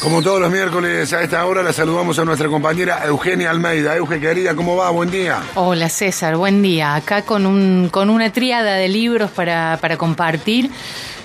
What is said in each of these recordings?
Como todos los miércoles a esta hora la saludamos a nuestra compañera Eugenia Almeida. Euge, querida, ¿cómo va? Buen día. Hola César, buen día. Acá con, un, con una tríada de libros para, para compartir.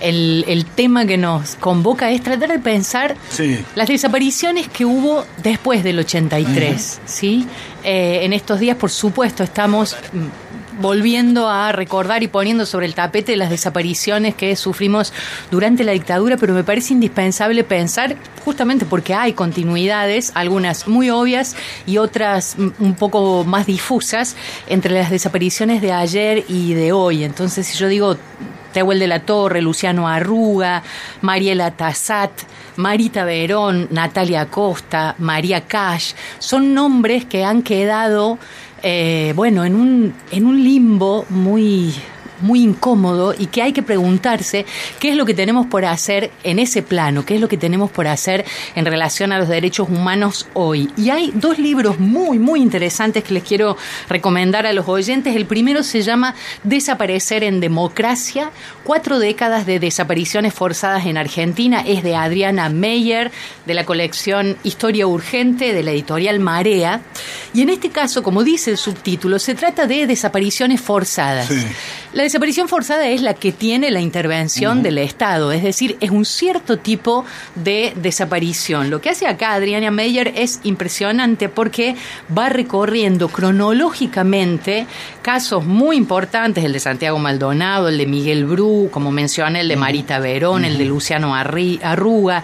El, el, tema que nos convoca es tratar de pensar Sí. las desapariciones que hubo después del 83. ¿sí? Eh, en estos días, por supuesto, estamos mm, volviendo a recordar y poniendo sobre el tapete las desapariciones que sufrimos durante la dictadura, pero me parece indispensable pensar, justamente porque hay continuidades, algunas muy obvias y otras un poco más difusas, entre las desapariciones de ayer y de hoy. Entonces, si yo digo Tehuel de la Torre, Luciano Arruga, Mariela Tassat, Marita Verón, Natalia Costa, María Cash, son nombres que han quedado, eh, bueno, en un, en un limbo muy muy incómodo y que hay que preguntarse qué es lo que tenemos por hacer en ese plano, qué es lo que tenemos por hacer en relación a los derechos humanos hoy. Y hay dos libros muy, muy interesantes que les quiero recomendar a los oyentes. El primero se llama Desaparecer en Democracia, cuatro décadas de desapariciones forzadas en Argentina. Es de Adriana Meyer, de la colección Historia Urgente, de la editorial Marea. Y en este caso, como dice el subtítulo, se trata de desapariciones forzadas. Sí. La desaparición forzada es la que tiene la intervención del Estado, es decir, es un cierto tipo de desaparición. Lo que hace acá Adriana Meyer es impresionante porque va recorriendo cronológicamente casos muy importantes, el de Santiago Maldonado, el de Miguel Bru, como mencioné, el de Marita Verón, el de Luciano Arri- Arruga,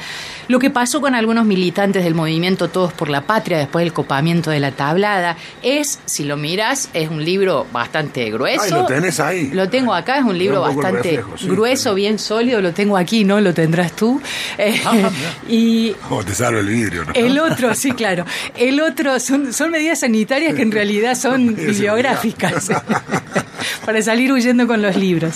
lo que pasó con algunos militantes del movimiento Todos por la Patria después del copamiento de la tablada. Es, si lo miras, es un libro bastante grueso. Ay, lo tenés ahí. Lo tengo acá, es un libro bastante reflejo, sí, grueso, bien sólido, lo tengo aquí, ¿no? Lo tendrás tú. Eh, Ah, y Oh, te salvo el vidrio, ¿no? el otro, sí, claro. El otro son, son medidas sanitarias que en realidad son bibliográficas para salir huyendo con los libros.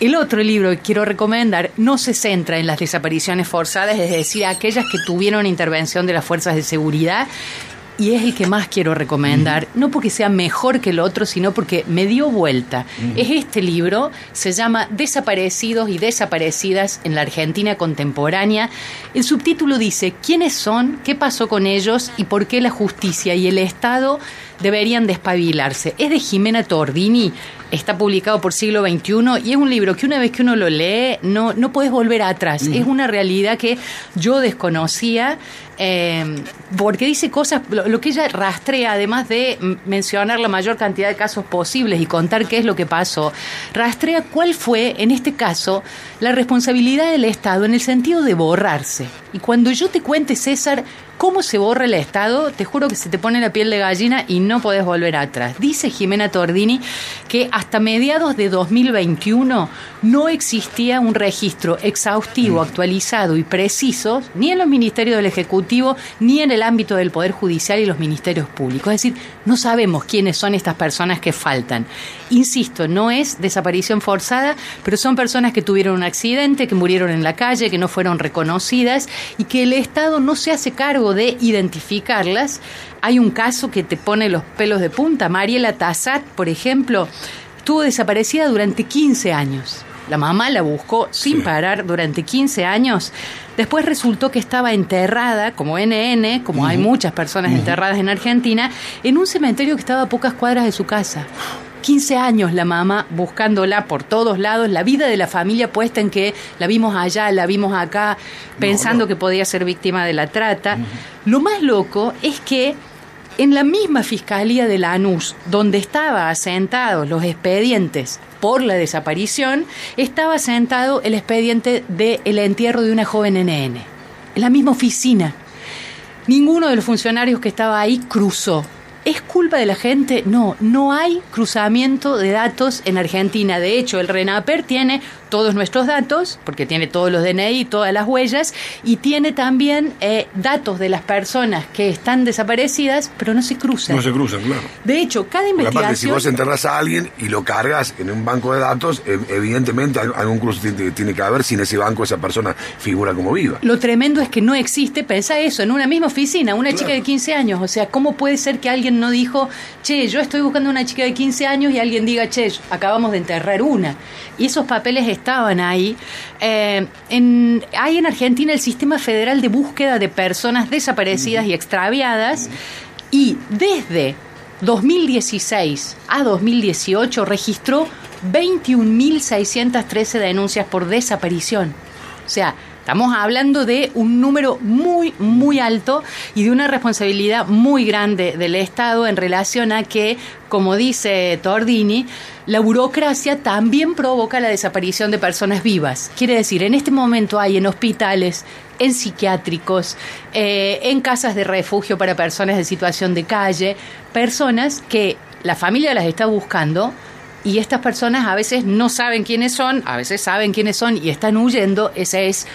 El otro libro que quiero recomendar no se centra en las desapariciones forzadas, es decir, aquellas que tuvieron intervención de las fuerzas de seguridad. Y es el que más quiero recomendar, no porque sea mejor que el otro, sino porque me dio vuelta. Es este libro, se llama Desaparecidos y Desaparecidas en la Argentina Contemporánea. El subtítulo dice, ¿quiénes son? ¿Qué pasó con ellos? ¿Y por qué la justicia y el Estado deberían despabilarse? Es de Jimena Tordini, está publicado por siglo XXI y es un libro que una vez que uno lo lee no, no puedes volver atrás. Es una realidad que yo desconocía eh, porque dice cosas, lo, que ella rastrea, además de mencionar la mayor cantidad de casos posibles y contar qué es lo que pasó, rastrea cuál fue, en este caso, la responsabilidad del Estado en el sentido de borrarse. Y cuando yo te cuente, César, cómo se borra el Estado, te juro que se te pone la piel de gallina y no podés volver atrás. Dice Jimena Tordini que hasta mediados de 2021 no existía un registro exhaustivo, actualizado y preciso, ni en los ministerios del Ejecutivo, ni en el ámbito del Poder Judicial y los ministerios públicos. Es decir, no sabemos quiénes son estas personas que faltan. Insisto, no es desaparición forzada, pero son personas que tuvieron un accidente, que murieron en la calle, que no fueron reconocidas y que el Estado no se hace cargo de identificarlas. Hay un caso que te pone los pelos de punta. Mariela Tassat, por ejemplo, estuvo desaparecida durante 15 años. La mamá la buscó sin Sí. parar durante 15 años. Después resultó que estaba enterrada, como NN, como hay muchas personas enterradas en Argentina, en un cementerio que estaba a pocas cuadras de su casa. 15 años la mamá buscándola por todos lados, la vida de la familia puesta en que la vimos allá, la vimos acá, pensando no. que podía ser víctima de la trata. Lo más loco es que en la misma fiscalía de Lanús, donde estaban asentados los expedientes por la desaparición, estaba asentado el expediente del entierro de una joven NN. En la misma oficina. Ninguno de los funcionarios que estaba ahí cruzó. ¿Es culpa de la gente? No, no hay cruzamiento de datos en Argentina. De hecho, el RENAPER tiene todos nuestros datos, porque tiene todos los DNI, todas las huellas, y tiene también eh, datos de las personas que están desaparecidas, pero no se cruzan. No se cruzan, claro. De hecho, cada Porque aparte, si investigación... vos enterras a alguien y lo cargas en un banco de datos, eh, evidentemente al- algún cruce tiene, que haber si en ese banco esa persona figura como viva. Lo tremendo es que no existe, pensá eso, en una misma oficina, una chica de 15 años. O sea, ¿cómo puede ser que alguien no dijo, che, yo estoy buscando una chica de 15 años y alguien diga, che, acabamos de enterrar una? Y esos papeles estaban ahí. Eh, en, hay en Argentina el Sistema Federal de Búsqueda de Personas Desaparecidas y Extraviadas y desde 2016 a 2018 registró 21.613 denuncias por desaparición. O sea, Estamos hablando de un número muy, muy alto y de una responsabilidad muy grande del Estado en relación a que, como dice Tordini, la burocracia también provoca la desaparición de personas vivas. Quiere decir, en este momento hay en hospitales, en psiquiátricos, eh, en casas de refugio para personas en situación de calle, personas que la familia las está buscando y estas personas a veces no saben quiénes son, a veces saben quiénes son y están huyendo. Esa es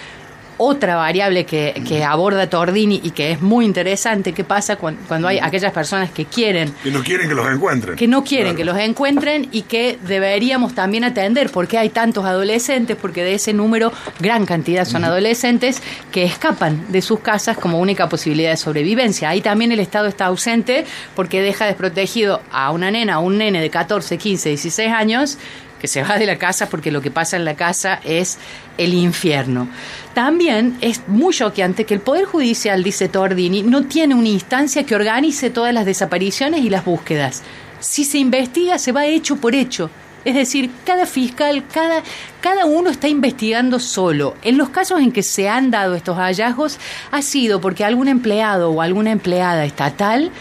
otra variable que, que, aborda Tordini y que es muy interesante, qué pasa cuando, hay aquellas personas que quieren... Que no quieren que los encuentren. Que no quieren que los encuentren y que deberíamos también atender porque hay tantos adolescentes, porque de ese número gran cantidad son adolescentes que escapan de sus casas como única posibilidad de sobrevivencia. Ahí también el Estado está ausente porque deja desprotegido a una nena, a un nene de 14, 15, 16 años que se va de la casa porque lo que pasa en la casa es el infierno. También es muy choqueante que el Poder Judicial, dice Tordini, no tiene una instancia que organice todas las desapariciones y las búsquedas. Si se investiga, se va hecho por hecho. Es decir, cada fiscal, cada, cada uno está investigando solo. En los casos en que se han dado estos hallazgos, ha sido porque algún empleado o alguna empleada estatal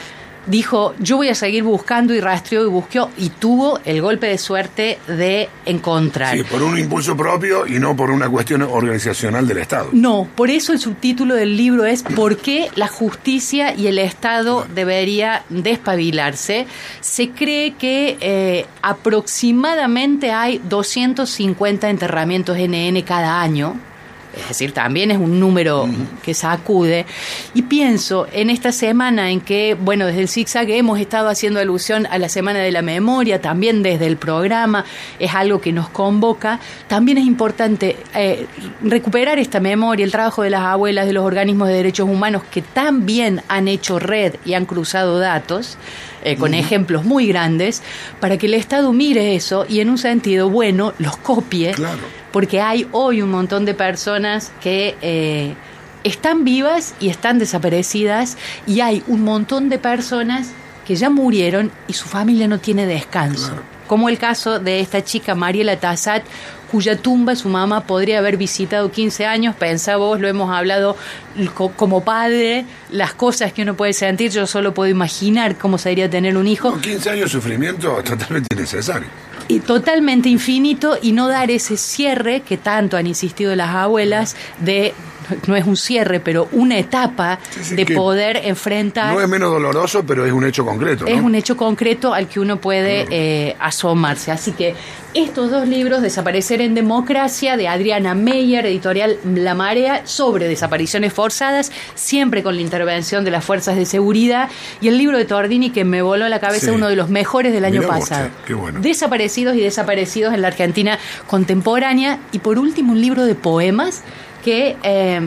dijo, yo voy a seguir buscando y rastreó y buscó y tuvo el golpe de suerte de encontrar. Sí, por un impulso propio y no por una cuestión organizacional del Estado. No, por eso el subtítulo del libro es ¿Por qué la justicia y el Estado debería despabilarse? Se cree que eh, aproximadamente hay 250 enterramientos NN cada año es decir, también es un número que sacude. Y pienso en esta semana en que, bueno, desde el ZigZag hemos estado haciendo alusión a la Semana de la Memoria, también desde el programa, es algo que nos convoca. También es importante eh, recuperar esta memoria, el trabajo de las abuelas, de los organismos de derechos humanos que también han hecho red y han cruzado datos. Eh, con ejemplos muy grandes, para que el Estado mire eso y en un sentido bueno los copie. Claro porque hay hoy un montón de personas que eh, están vivas y están desaparecidas y hay un montón de personas que ya murieron y su familia no tiene descanso. Como el caso de esta chica Mariela Tassat, cuya tumba su mamá podría haber visitado 15 años. Pensá vos, lo hemos hablado como padre, las cosas que uno puede sentir, yo solo puedo imaginar cómo sería tener un hijo. 15 años de sufrimiento totalmente innecesario y totalmente infinito y no dar ese cierre que tanto han insistido las abuelas de no es un cierre, pero una etapa de poder enfrentar. No es menos doloroso, pero es un hecho concreto. Es un hecho concreto al que uno puede eh, asomarse. Así que estos dos libros, Desaparecer en Democracia, de Adriana Meyer, editorial La Marea, sobre desapariciones forzadas, siempre con la intervención de las fuerzas de seguridad, y el libro de Tordini que me voló la cabeza, uno de los mejores del año pasado. Desaparecidos y desaparecidos en la Argentina contemporánea, y por último un libro de poemas que eh,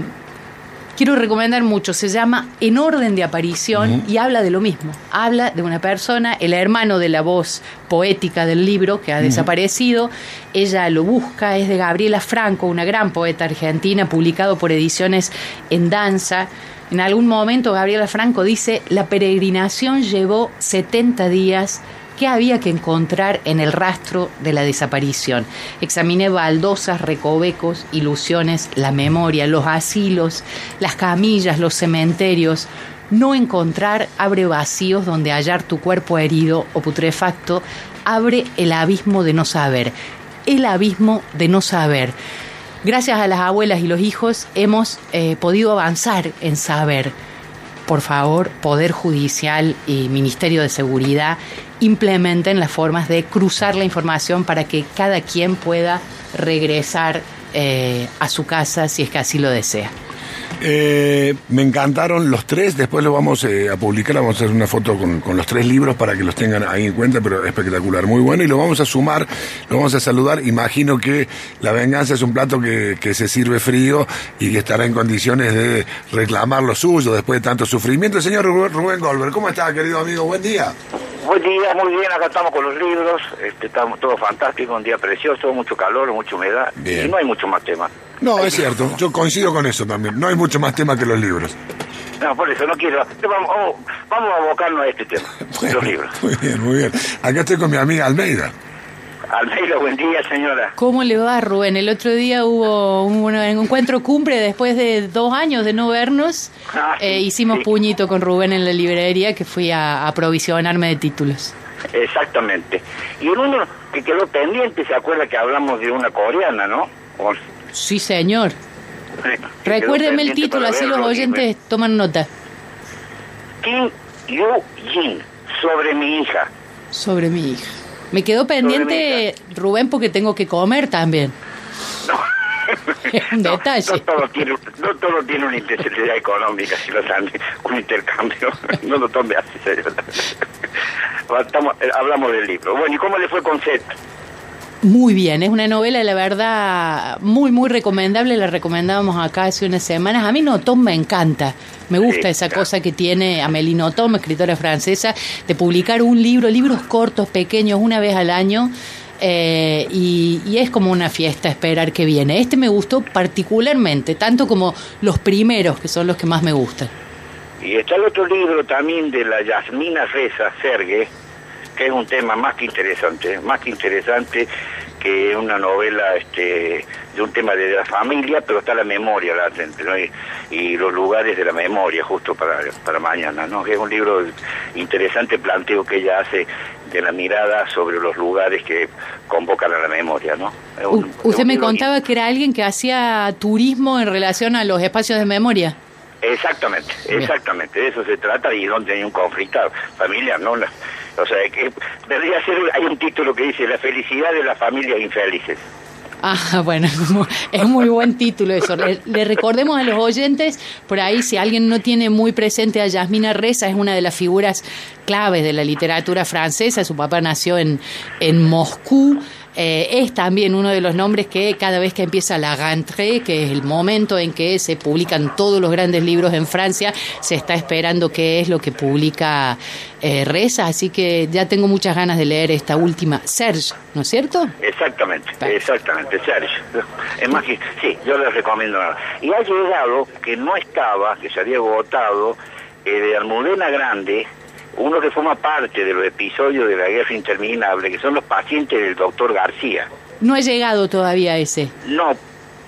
quiero recomendar mucho. Se llama En orden de aparición y habla de lo mismo. Habla de una persona, el hermano de la voz poética del libro que ha desaparecido. Ella lo busca, es de Gabriela Franco, una gran poeta argentina, publicado por ediciones en danza. En algún momento Gabriela Franco dice, la peregrinación llevó 70 días qué había que encontrar en el rastro de la desaparición. Examiné baldosas, recovecos, ilusiones, la memoria, los asilos, las camillas, los cementerios. No encontrar abre vacíos donde hallar tu cuerpo herido o putrefacto, abre el abismo de no saber. El abismo de no saber. Gracias a las abuelas y los hijos hemos eh, podido avanzar en saber por favor, Poder Judicial y Ministerio de Seguridad implementen las formas de cruzar la información para que cada quien pueda regresar eh, a su casa si es que así lo desea. Eh, me encantaron los tres, después lo vamos eh, a publicar, vamos a hacer una foto con, los tres libros para que los tengan ahí en cuenta, pero espectacular, muy bueno, y lo vamos a sumar, lo vamos a saludar, imagino que la venganza es un plato que, se sirve frío y que estará en condiciones de reclamar lo suyo después de tanto sufrimiento. Señor Rubén Goldberg, ¿cómo está, querido amigo? Buen día. Buen día, muy bien, acá estamos con los libros, este, estamos todo fantástico, un día precioso, mucho calor, mucha humedad, Bien. y no hay mucho más temas. No, es cierto, yo coincido con eso también. No hay mucho más tema que los libros. No, por eso no quiero, vamos, vamos, vamos a abocarnos a este tema, los libros. Muy bien, muy bien. Acá estoy con mi amiga Almeida. Almeida, buen día, señora. ¿Cómo le va, Rubén? El otro día hubo un, encuentro cumbre después de dos años de no vernos. Ah, sí, Eh, hicimos sí. puñito con Rubén en la librería que fui a aprovisionarme de títulos. Exactamente. Y uno que quedó pendiente, ¿se acuerda que hablamos de una coreana, no? O- Sí, señor. quedó Recuérdeme el título, así los me- oyentes toman nota. Kim Yu Jin, sobre mi hija. Sobre mi hija. Me quedó pendiente, Rubén, porque tengo que comer también. Un No, detalle. No, todo tiene, no todo tiene una intensidad económica, si lo saben, un intercambio. No lo tome así. Estamos- eh, hablamos del libro. Bueno, ¿y cómo le fue con Seth? Muy bien, es una novela, la verdad, muy, muy recomendable. La recomendábamos acá hace unas semanas. A mí Notom me encanta. Me gusta Sí, esa claro. cosa que tiene Amélie Nothomb, escritora francesa, de publicar un libro, libros cortos, pequeños, una vez al año. eh, y, y es como una fiesta esperar que viene. Este me gustó particularmente, tanto como los primeros, que son los que más me gustan. Y está el otro libro también de la Yasmina Reza Sergue, que es un tema más que interesante, más que interesante que una novela este, de un tema de la familia, pero está la memoria latente, ¿no? Y, y los lugares de la memoria, justo para, para mañana, ¿no? Es un libro interesante planteo que ella hace de la mirada sobre los lugares que convocan a la memoria, ¿no? Es un- es usted me contaba que era alguien que hacía turismo en relación a los espacios de memoria. Exactamente, exactamente, de eso se trata y donde hay un conflicto familiar, ¿no? La- o sea, que debería ser, hay un título que dice La felicidad de las familias infelices. Ah, bueno, es muy buen título eso. Le, le recordemos a los oyentes, por ahí, si alguien no tiene muy presente a Yasmina Reza, es una de las figuras claves de la literatura francesa. Su papá nació en, en Moscú. Eh, es también uno de los nombres que cada vez que empieza la rentrée, que es el momento en que se publican todos los grandes libros en Francia, se está esperando qué es lo que publica eh, Reza. Así que ya tengo muchas ganas de leer esta última, Serge, ¿no es cierto? Exactamente, exactamente, Sergio. Es más que, sí, yo les recomiendo. Y ha llegado, que no estaba, que se había votado, eh, de Almudena Grande, uno que forma parte de los episodios de la guerra interminable, que son los pacientes del doctor García. No ha llegado todavía ese. No,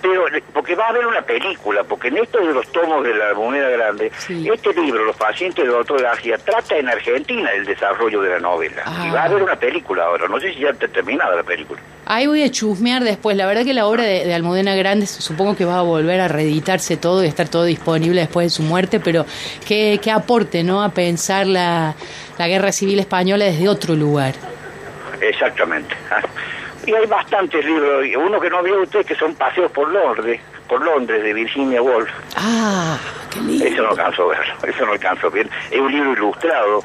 pero porque va a haber una película, porque en estos de los tomos de la moneda grande, Sí. este libro, Los pacientes del doctor García, trata en Argentina el desarrollo de la novela. Ah. Y va a haber una película ahora, no sé si ya está terminada la película. Ahí voy a chusmear después. La verdad que la obra de, de Almudena Grandes supongo que va a volver a reeditarse todo y estar todo disponible después de su muerte, pero qué, qué aporte, ¿no? A pensar la, la guerra civil española desde otro lugar. Exactamente. Y hay bastantes libros, uno que no vio usted que son Paseos por Londres, por Londres de Virginia Woolf. Ah, qué lindo. Eso no alcanzó a verlo, eso no alcanzó bien. Es un libro ilustrado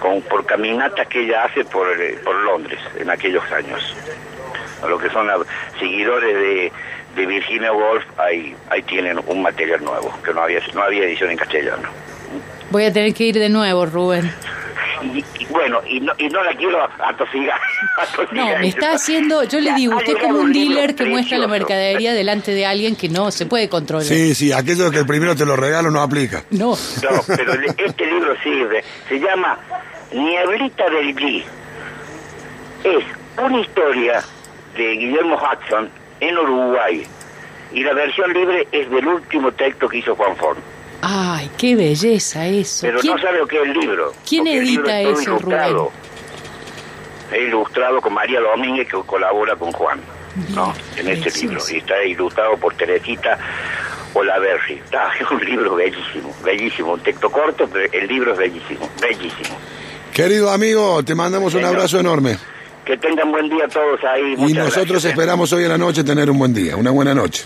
con, por caminatas que ella hace por, eh, por Londres en aquellos años. A lo que son los seguidores de, de Virginia Woolf, ahí, ahí tienen un material nuevo, que no había, no había edición en castellano. Voy a tener que ir de nuevo, Rubén. Y, y bueno, y no, y no la quiero atosigar. No, me está haciendo, yo le digo, usted como un dealer que muestra la mercadería delante de alguien que no se puede controlar. Sí, sí, aquello que el primero te lo regalo no aplica. No. No, pero este libro sirve. Se llama Nieblita del Gui. Es una historia de Guillermo Hudson en Uruguay. Y la versión libre es del último texto que hizo Juan Forn. Ay, qué belleza eso. Pero ¿Quién- no sabe lo que es el libro. quién el libro edita es eso, ilustrado. Es ilustrado con María Domínguez, que colabora con Juan. ¿no? En este libro. Y está ilustrado por Teresita Olaverri. Está, es un libro bellísimo, bellísimo. Un texto corto, pero el libro es bellísimo, bellísimo. Querido amigo, te mandamos un abrazo enorme. Que tengan buen día todos ahí. Y nosotros gracias, ¿eh? esperamos hoy en la noche tener un buen día, una buena noche.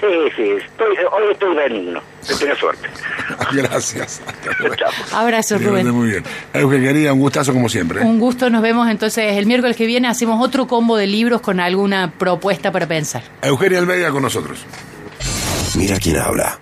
Sí, sí, estoy, hoy estoy benigno. Que tenga suerte. Gracias. Hasta luego. Chao. Abrazo, Que Rubén. Muy bien. Euge, querida, un gustazo como siempre. ¿eh? Un gusto, nos vemos entonces el miércoles que viene. Hacemos otro combo de libros con alguna propuesta para pensar. Eugenia Almeida con nosotros. Mira quién habla.